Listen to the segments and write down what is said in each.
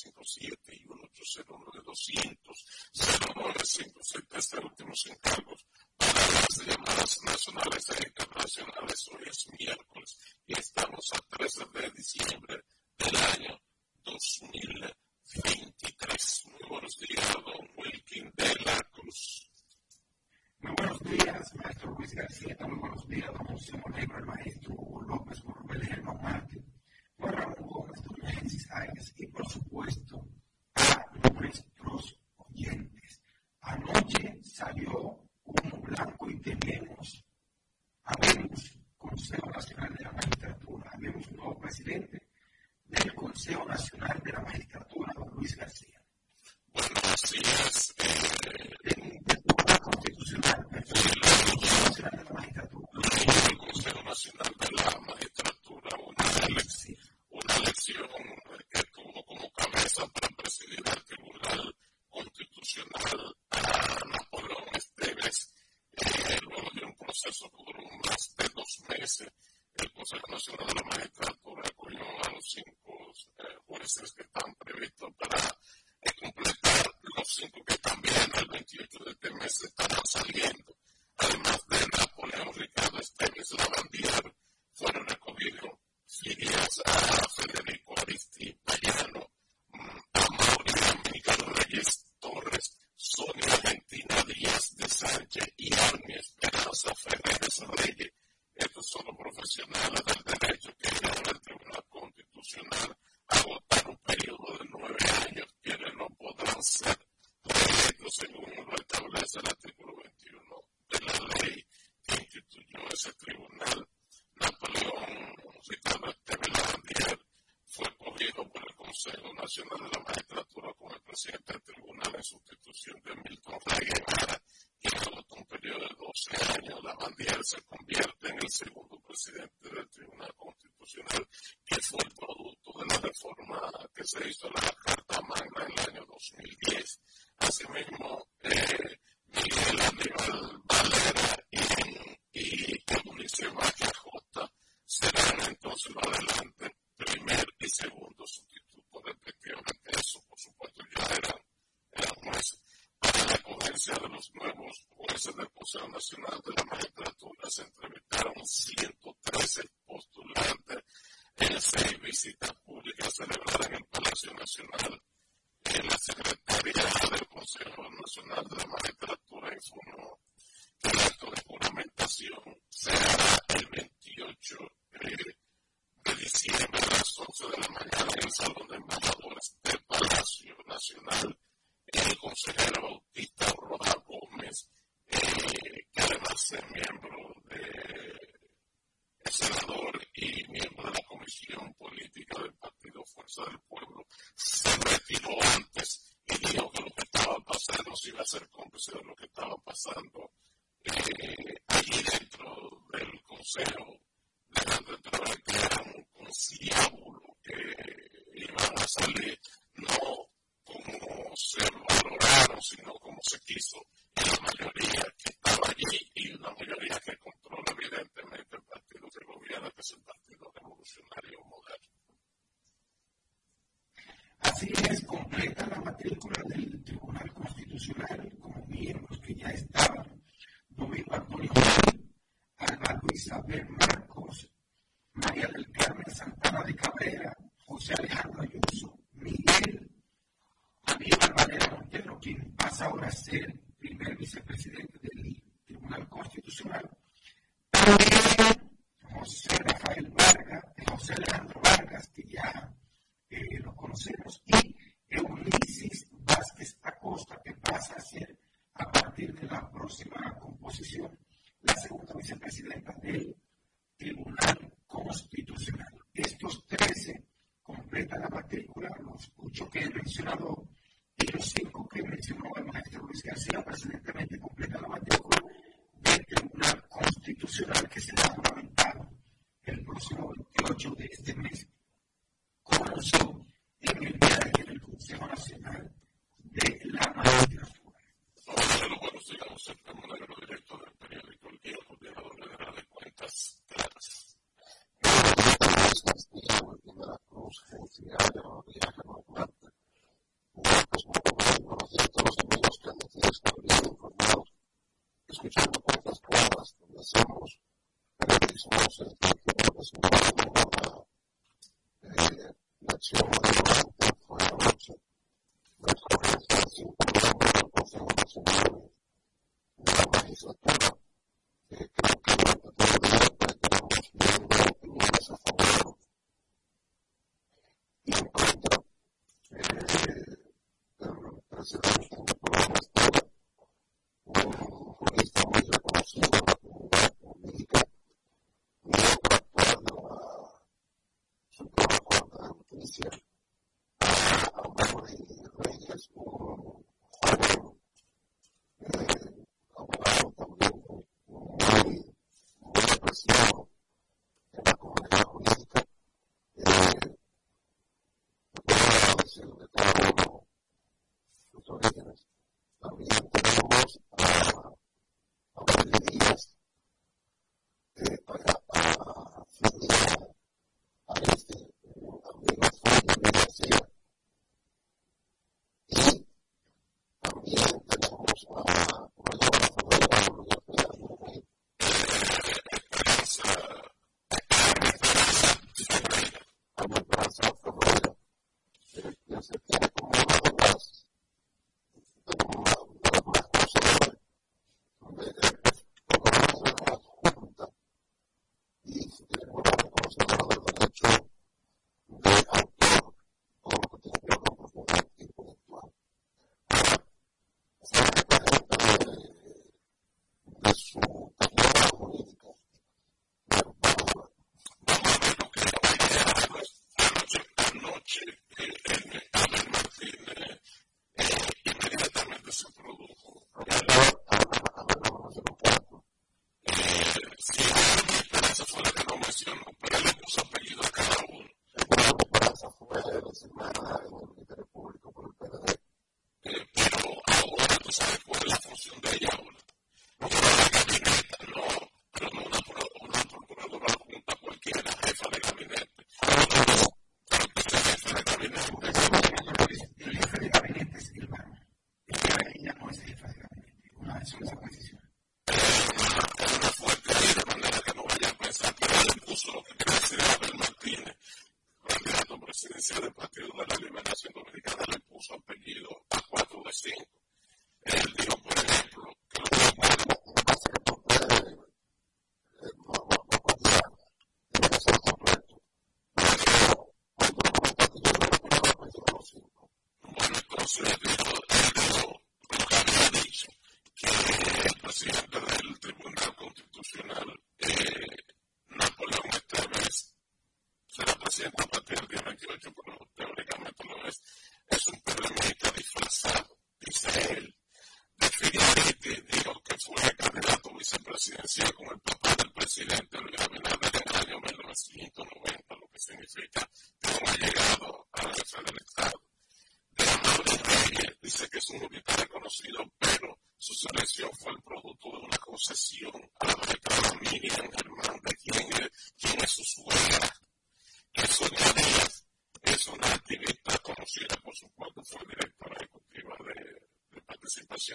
simple Muslim awesome. Amen. mencionado de los cinco que mencionó el maestro Luis García, precedentemente completa la matrícula del Tribunal Constitucional que será juramentado el próximo 28 de este mes. this year.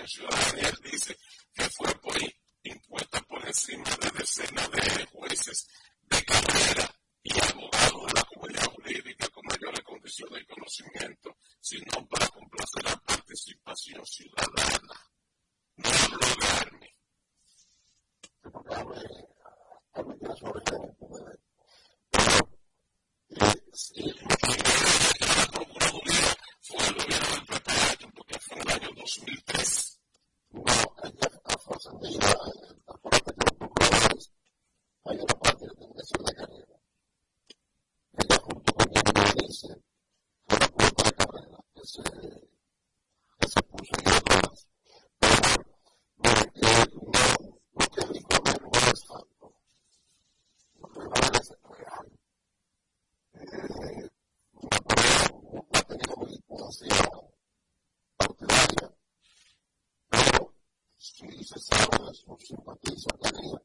Asociación Ciudadana, dice, ciências, saúde, profissão, patente, academia.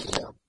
see.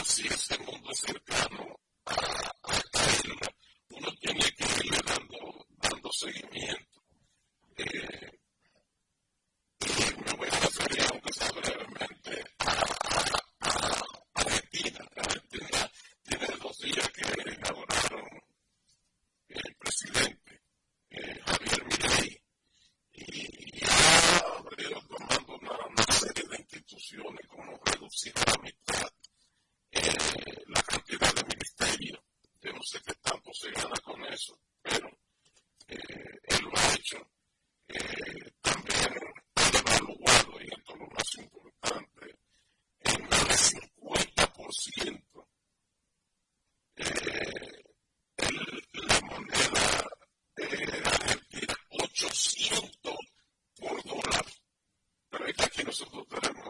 así este mundo cercano.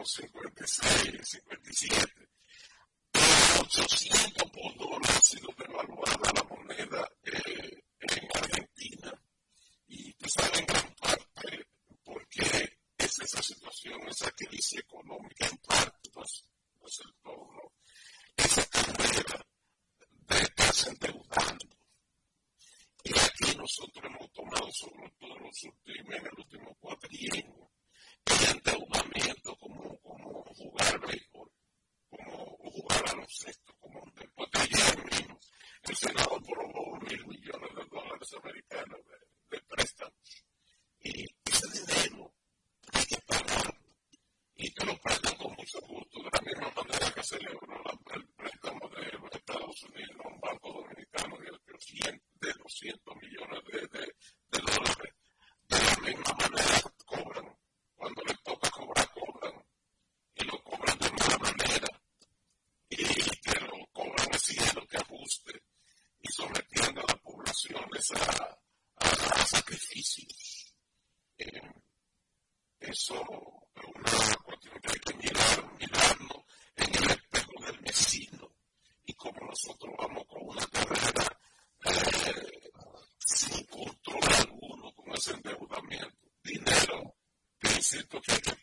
56, 57. A 800 por dólar ha sido devaluada la moneda eh, en Argentina. Y te saben gran parte porque es esa situación, esa crisis económica es una cuestión que hay que mirar, mirarnos en el espejo del vecino y como nosotros vamos con una carrera eh, sin control alguno con ese endeudamiento, dinero, que que hay que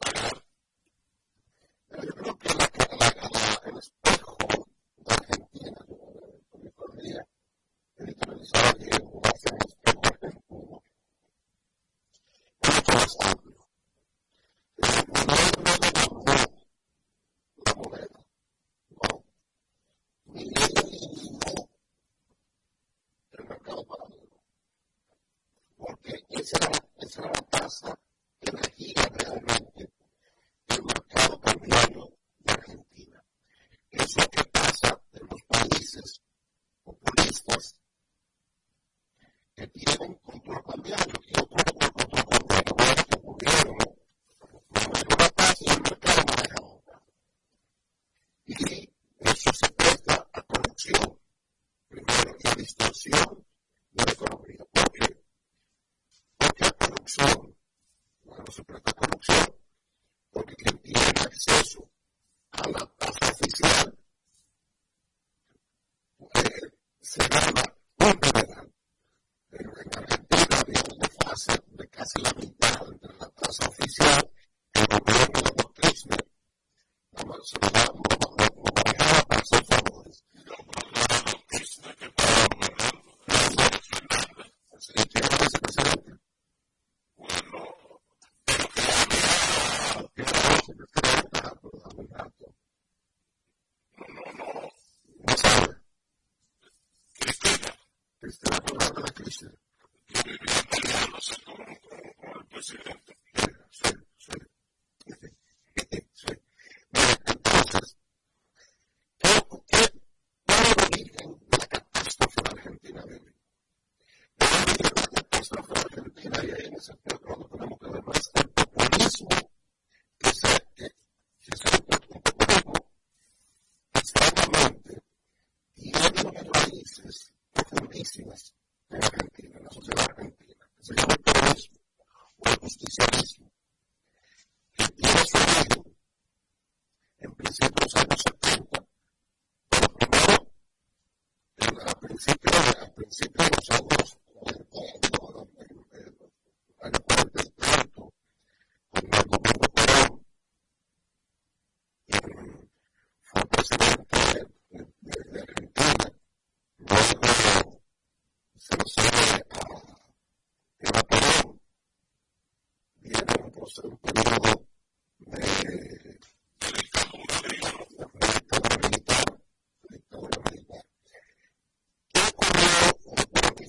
pues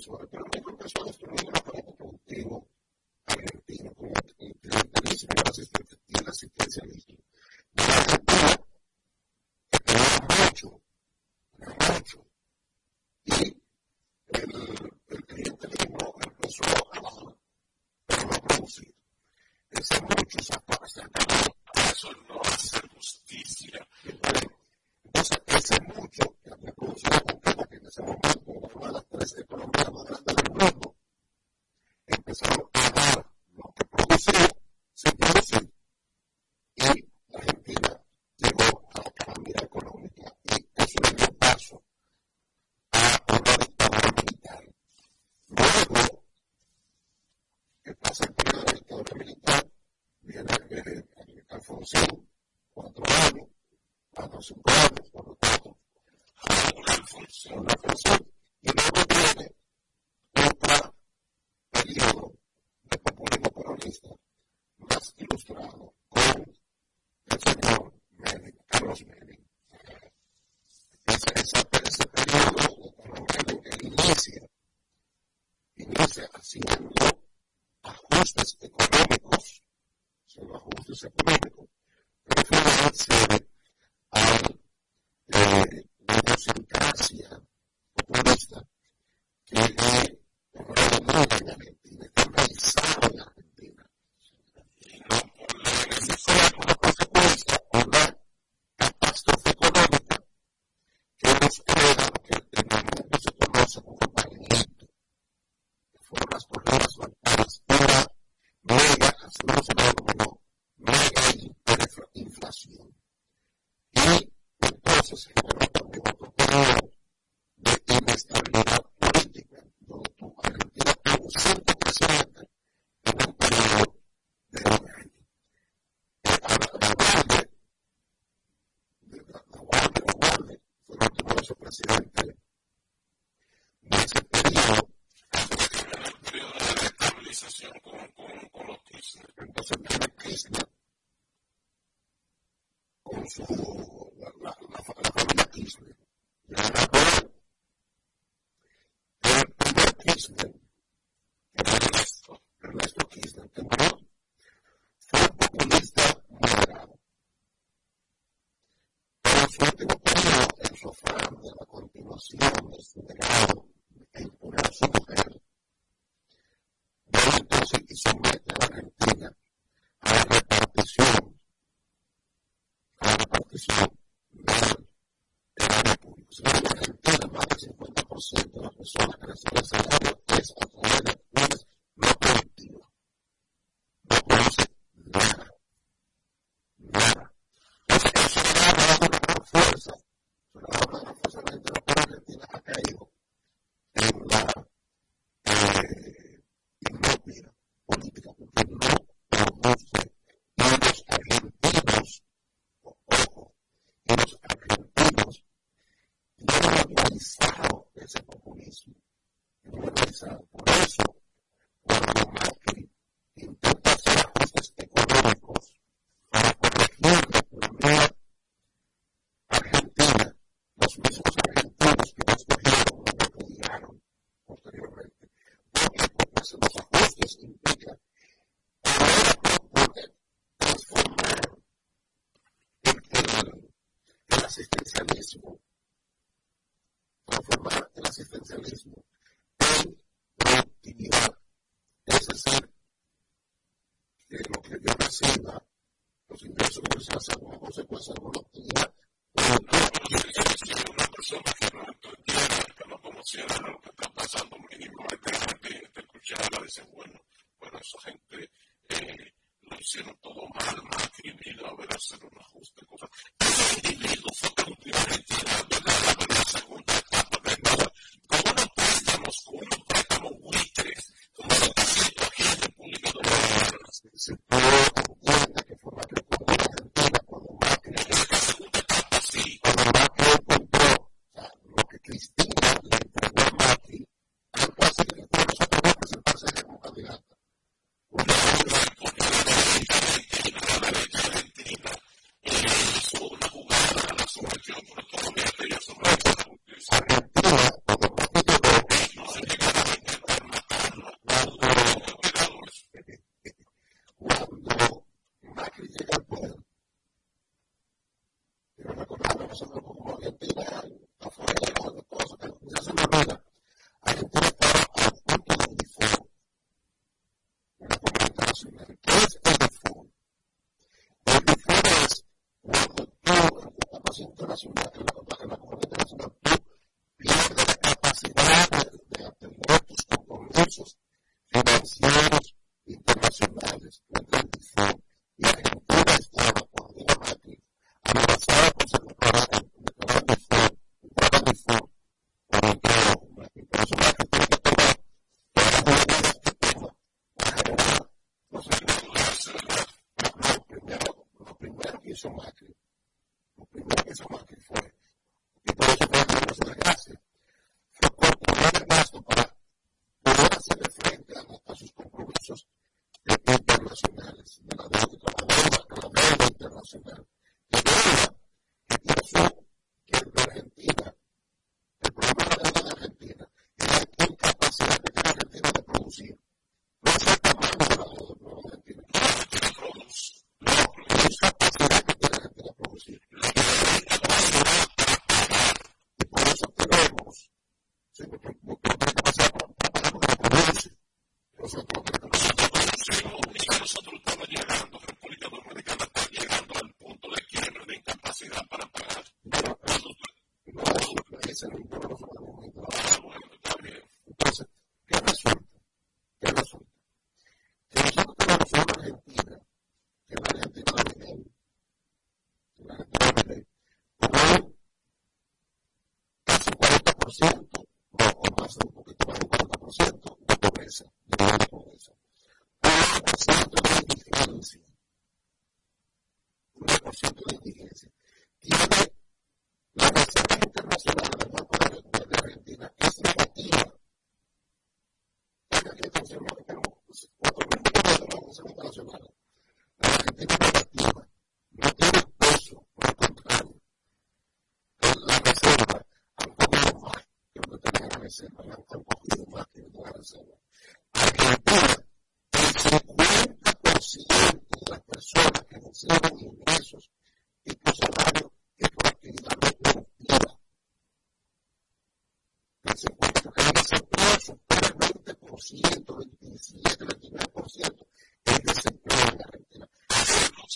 muchísimo. Espero que en ocasiones no most of our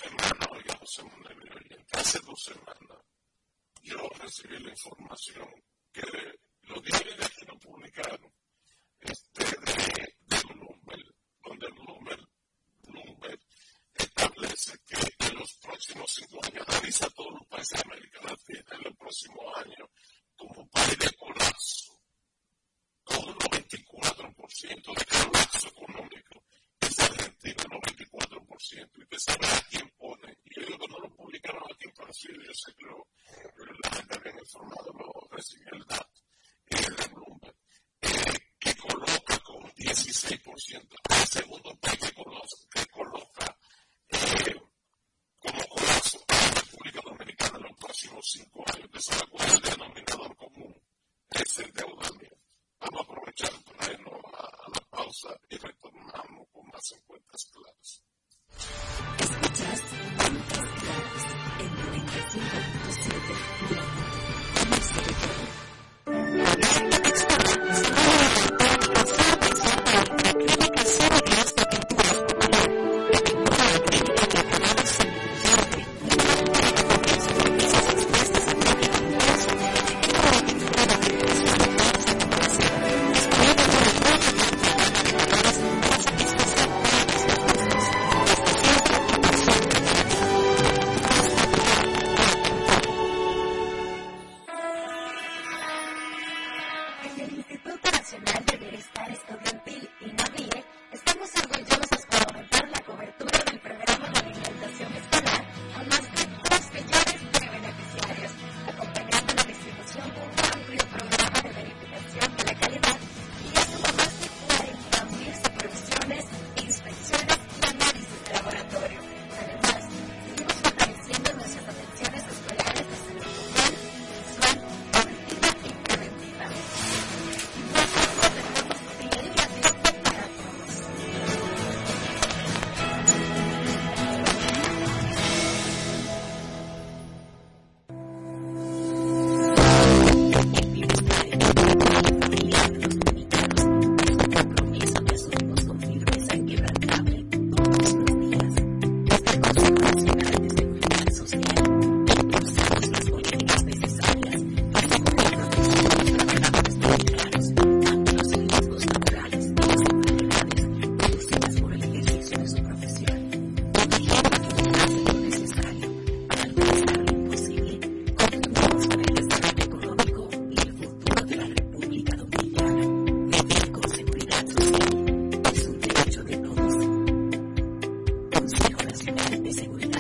semanas, oiga, José Manuel, hace dos semanas. Yo recibí la información Nacional de Seguridad.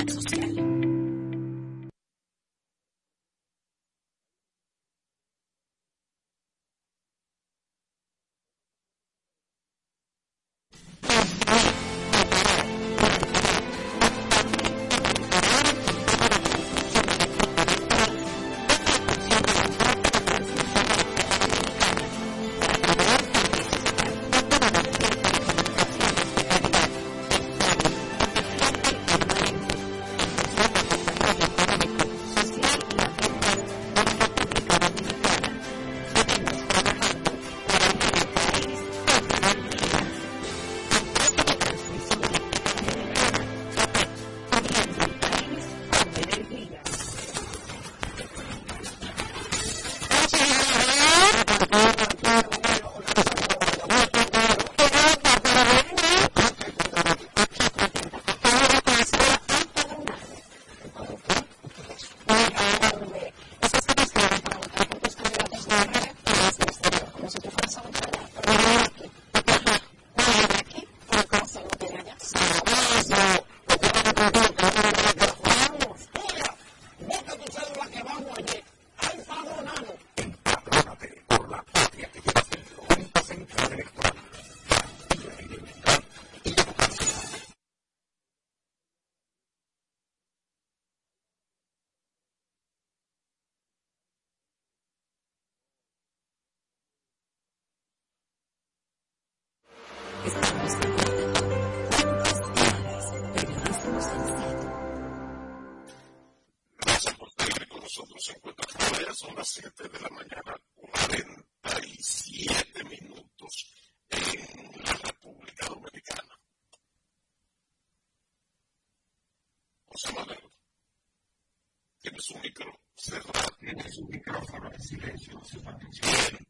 supercomputer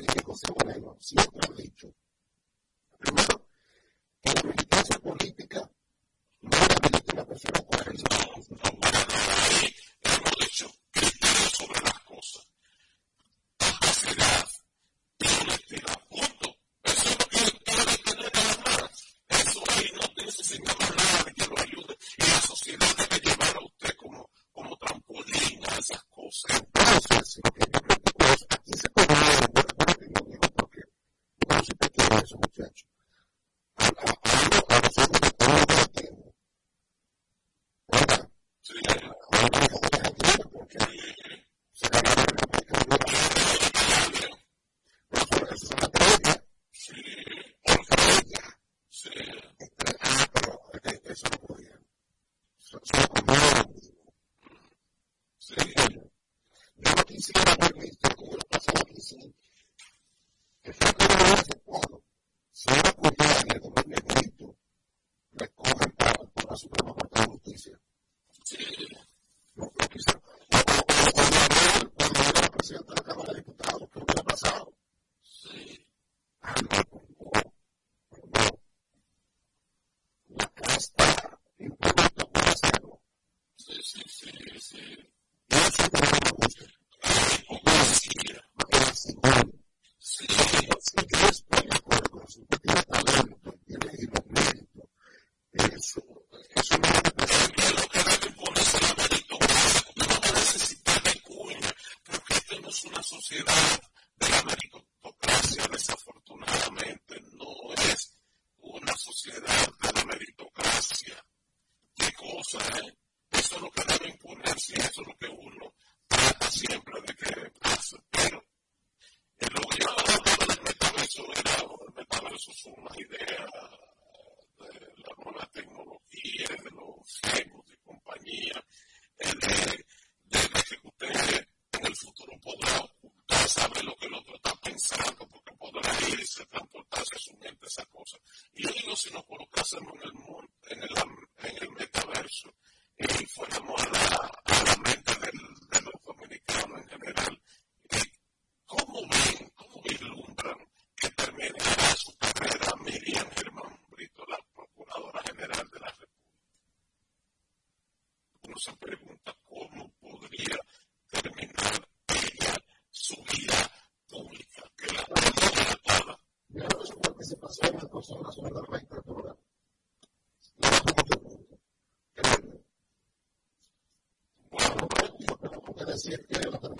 dice que José Moreno siempre ha dicho. Primero, que la militancia política no habilita a la persona para el Consejo Nacional de la Magistratura. Bueno, que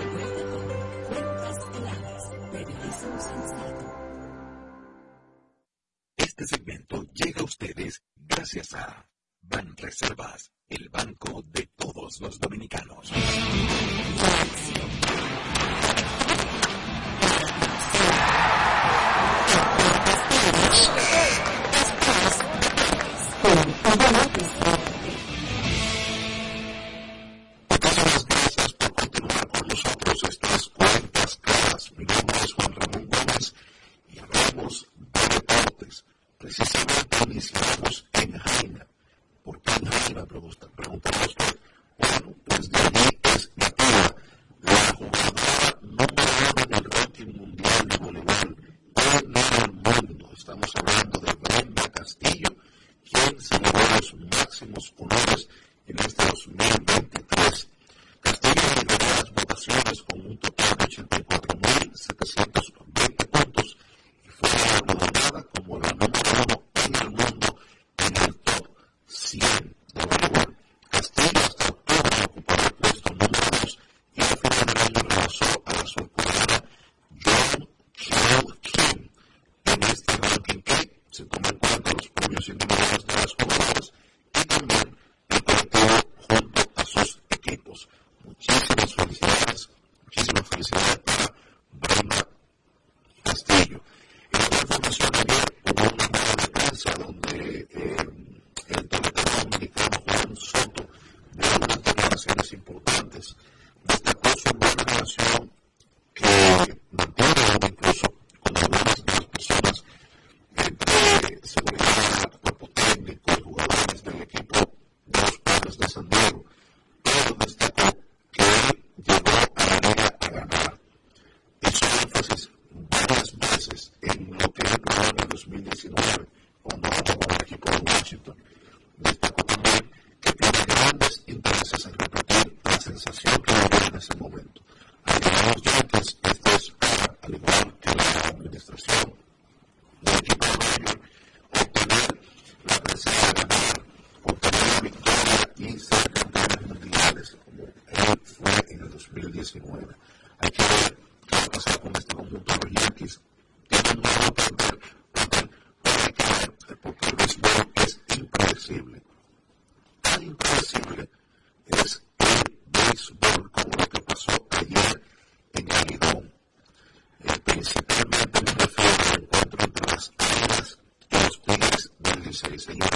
Este segmento llega a ustedes gracias a Ban Reservas, el banco de todos los dominicanos. that you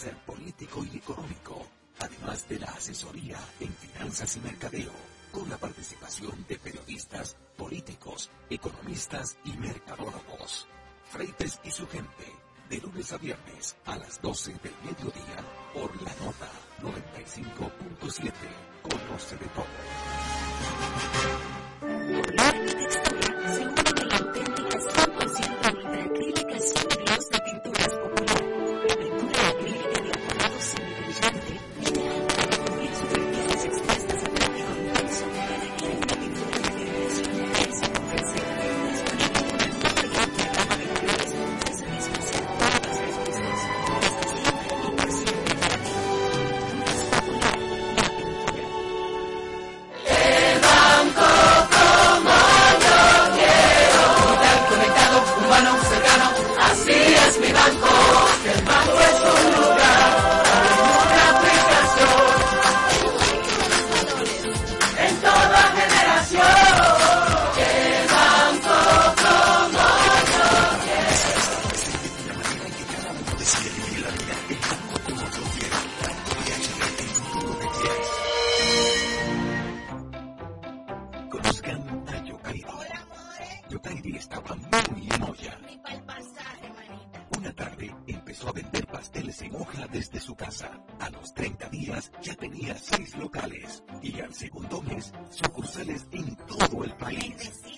ser político y económico, además de la asesoría en finanzas y mercadeo, con la participación de periodistas, políticos, economistas y mercadólogos. Freites y su gente, de lunes a viernes a las 12 del mediodía. segundones, sucursales en todo el país.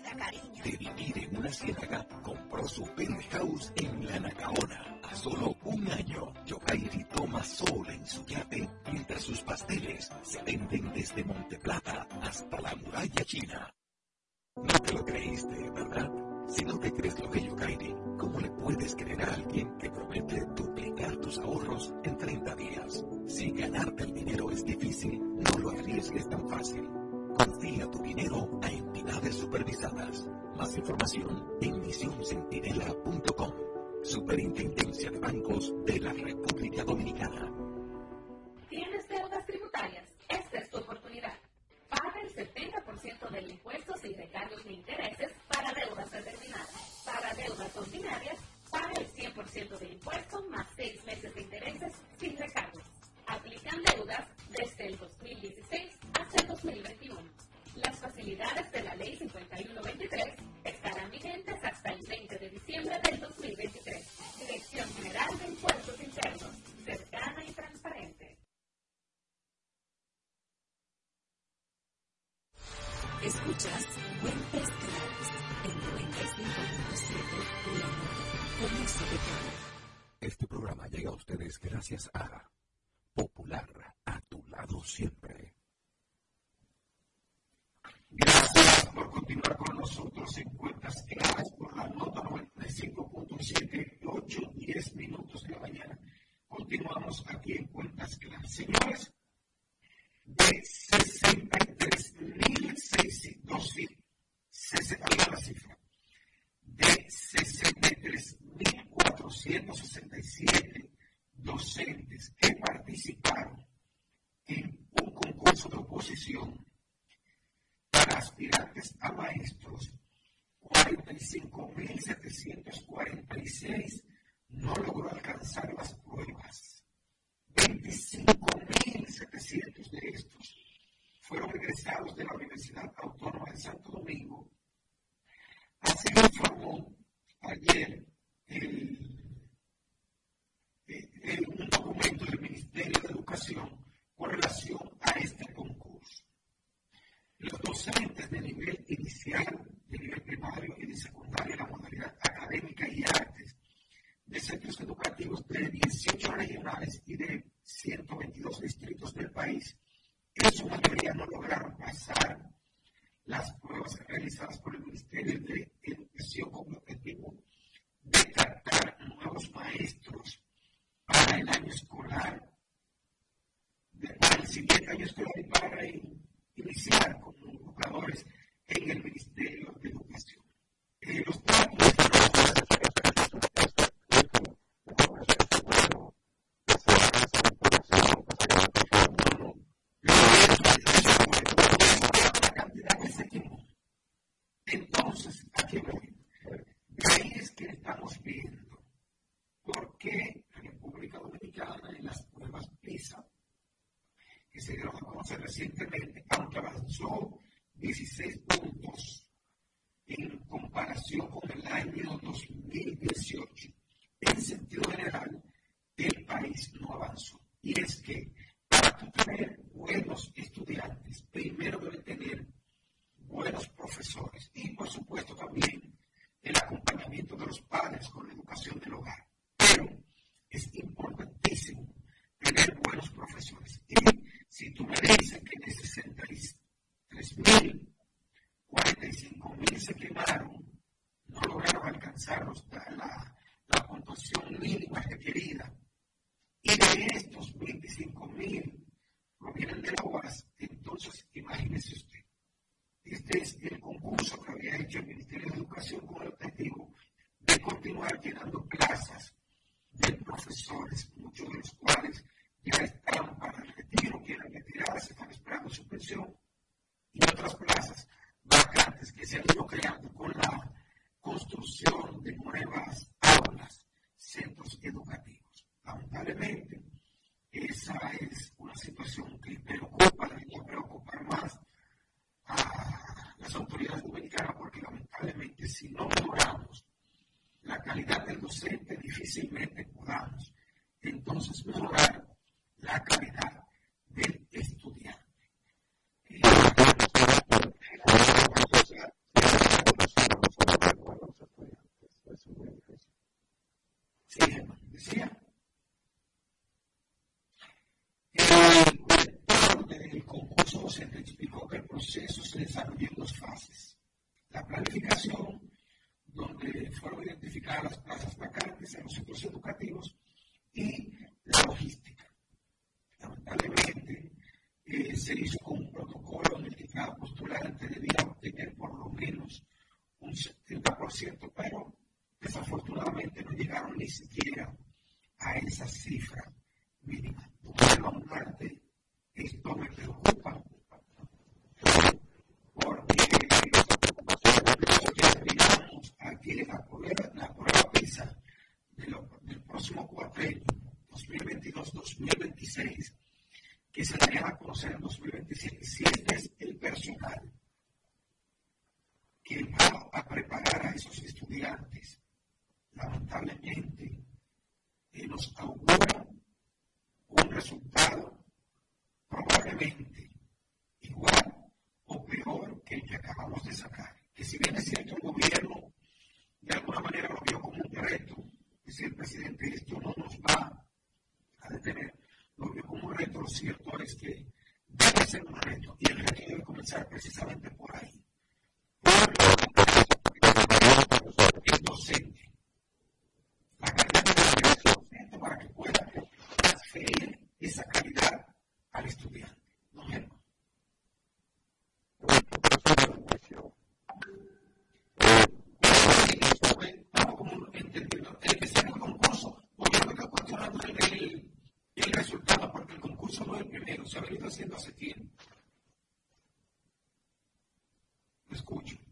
Gracias, Ada already in our Actualmente, aunque avanzó dieciséis difícilmente curados. Entonces, no series antes, lamentablemente, eh, nos augura un resultado probablemente igual o peor que el que acabamos de sacar. Que si bien es cierto, el gobierno de alguna manera lo vio como un reto, decir, el presidente, esto no nos va a detener, lo vio como un reto, lo cierto es que debe ser un reto y el reto debe comenzar precisamente por ahí el docente, la calidad que tiene que ser docente para que pueda transferir esa calidad al estudiante. No es hermano. El profesor de la educación, eso fue dado comúnmente el que se haga el no estoy cuestionando el resultado porque el concurso no es el primero, se ha venido haciendo hace tiempo. Me escucho.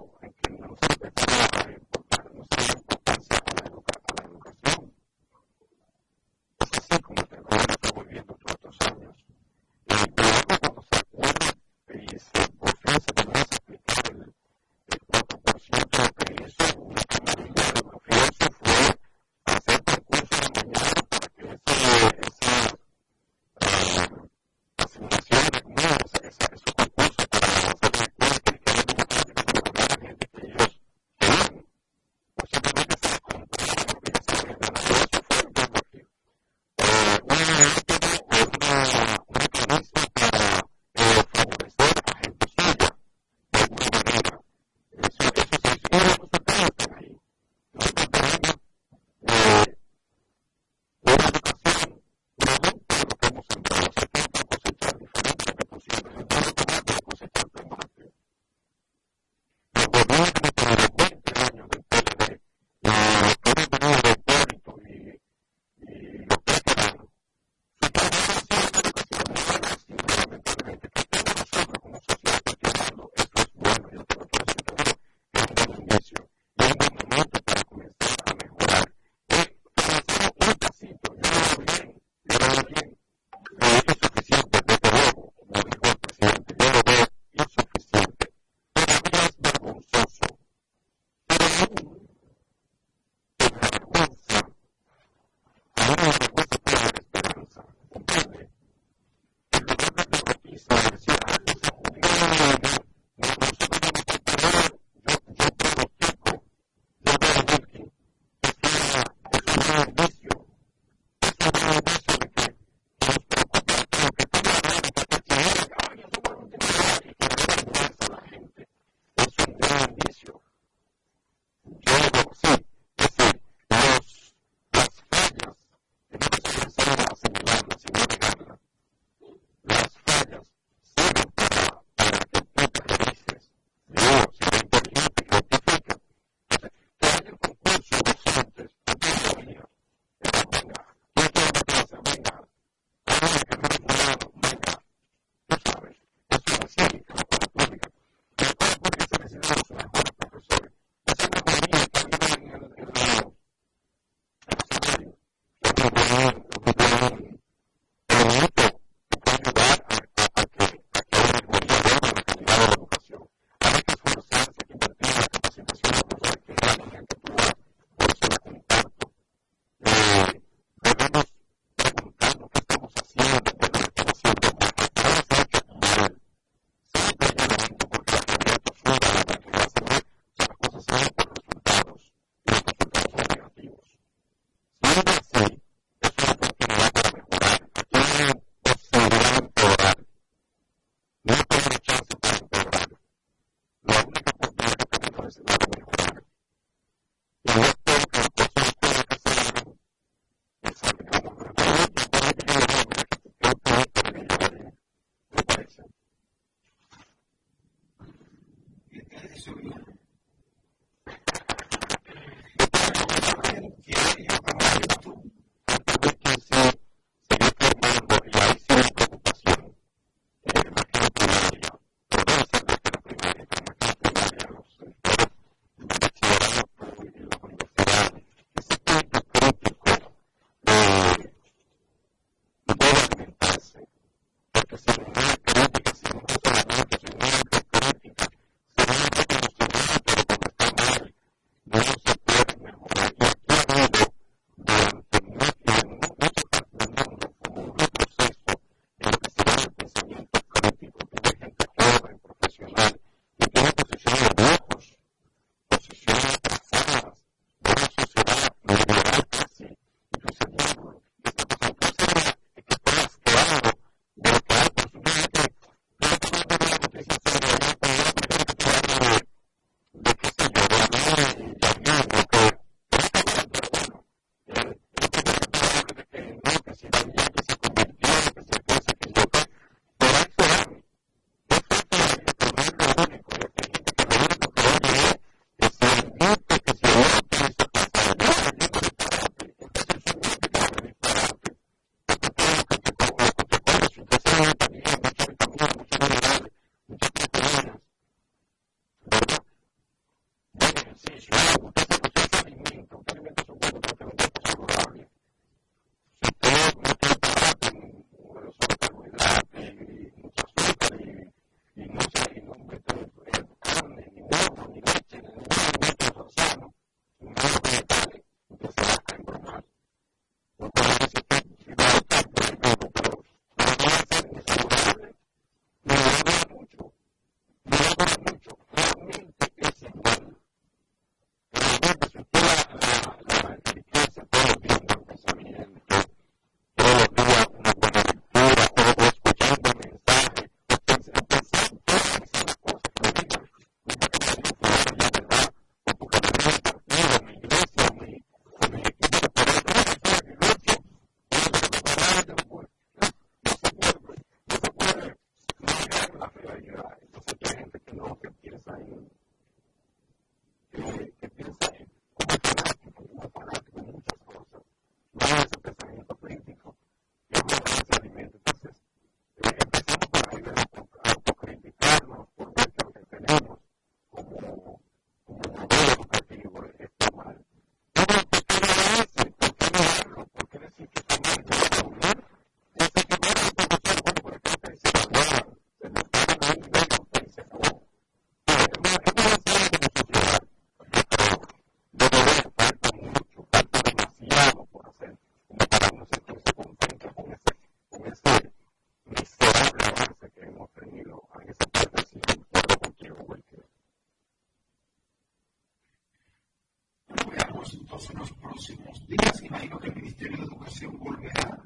en los próximos días. Imagino que el Ministerio de Educación volverá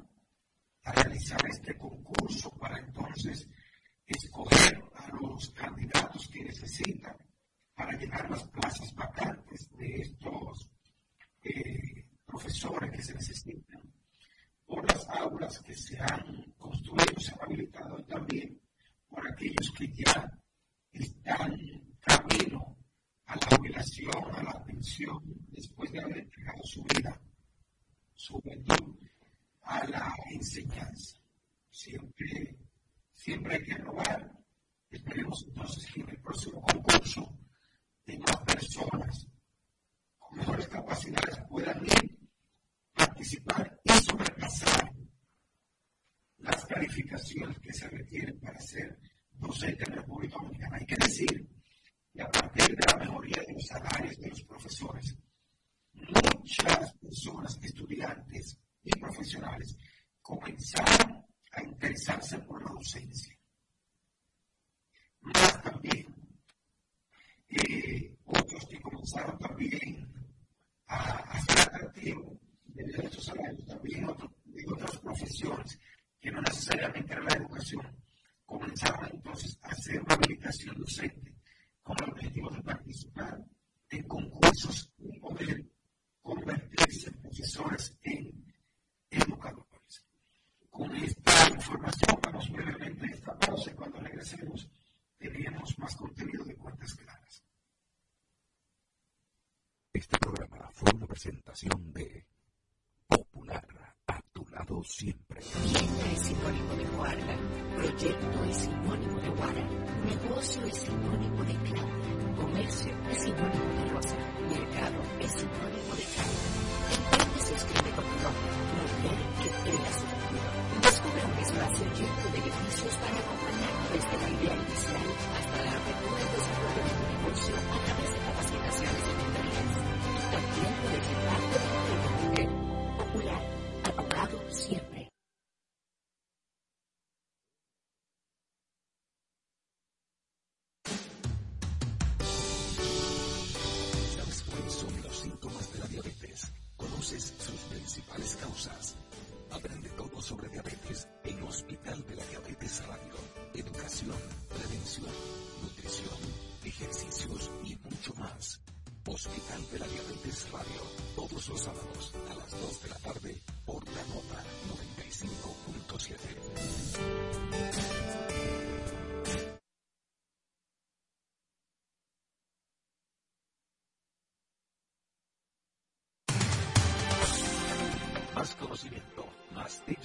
a realizar este concurso para entonces que se requieren para ser docente en la República Dominicana. Hay que decir que a partir de la mejoría de los salarios de los profesores, habilitación docente.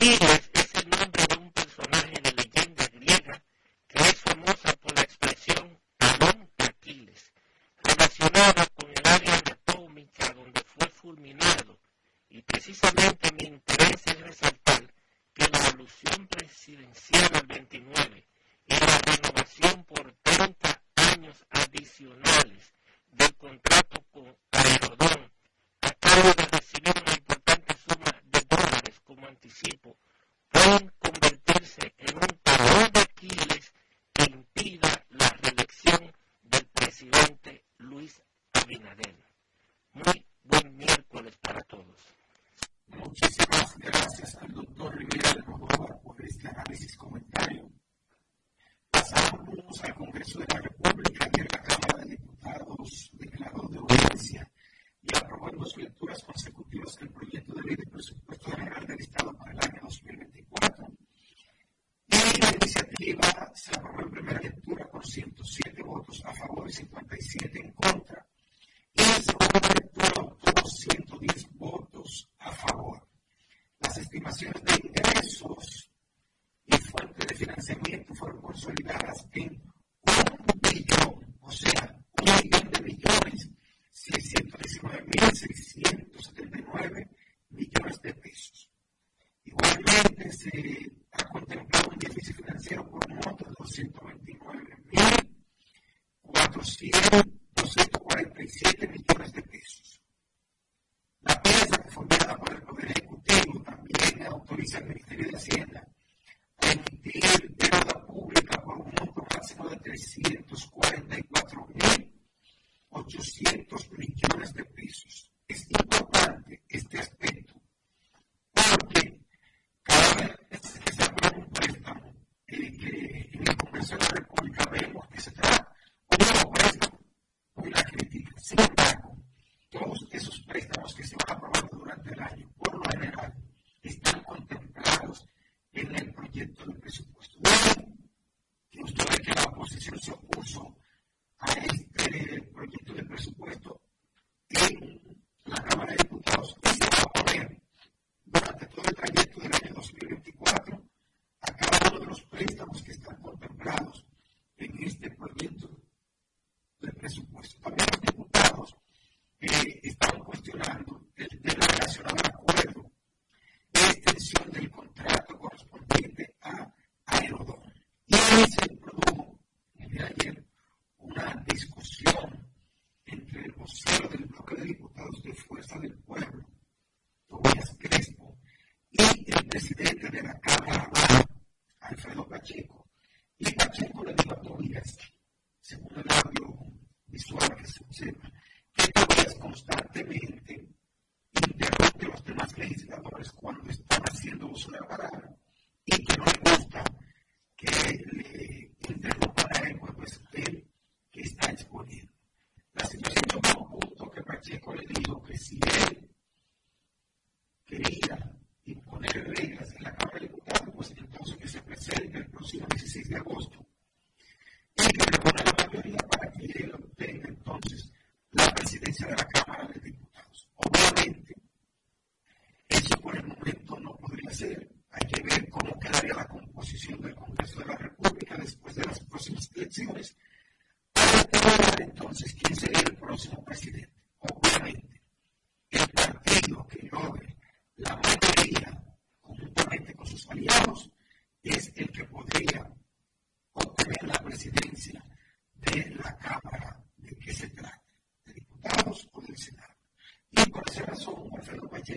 Alfredo Pacheco. Y Pacheco le dijo a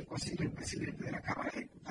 Alfredo Pacheco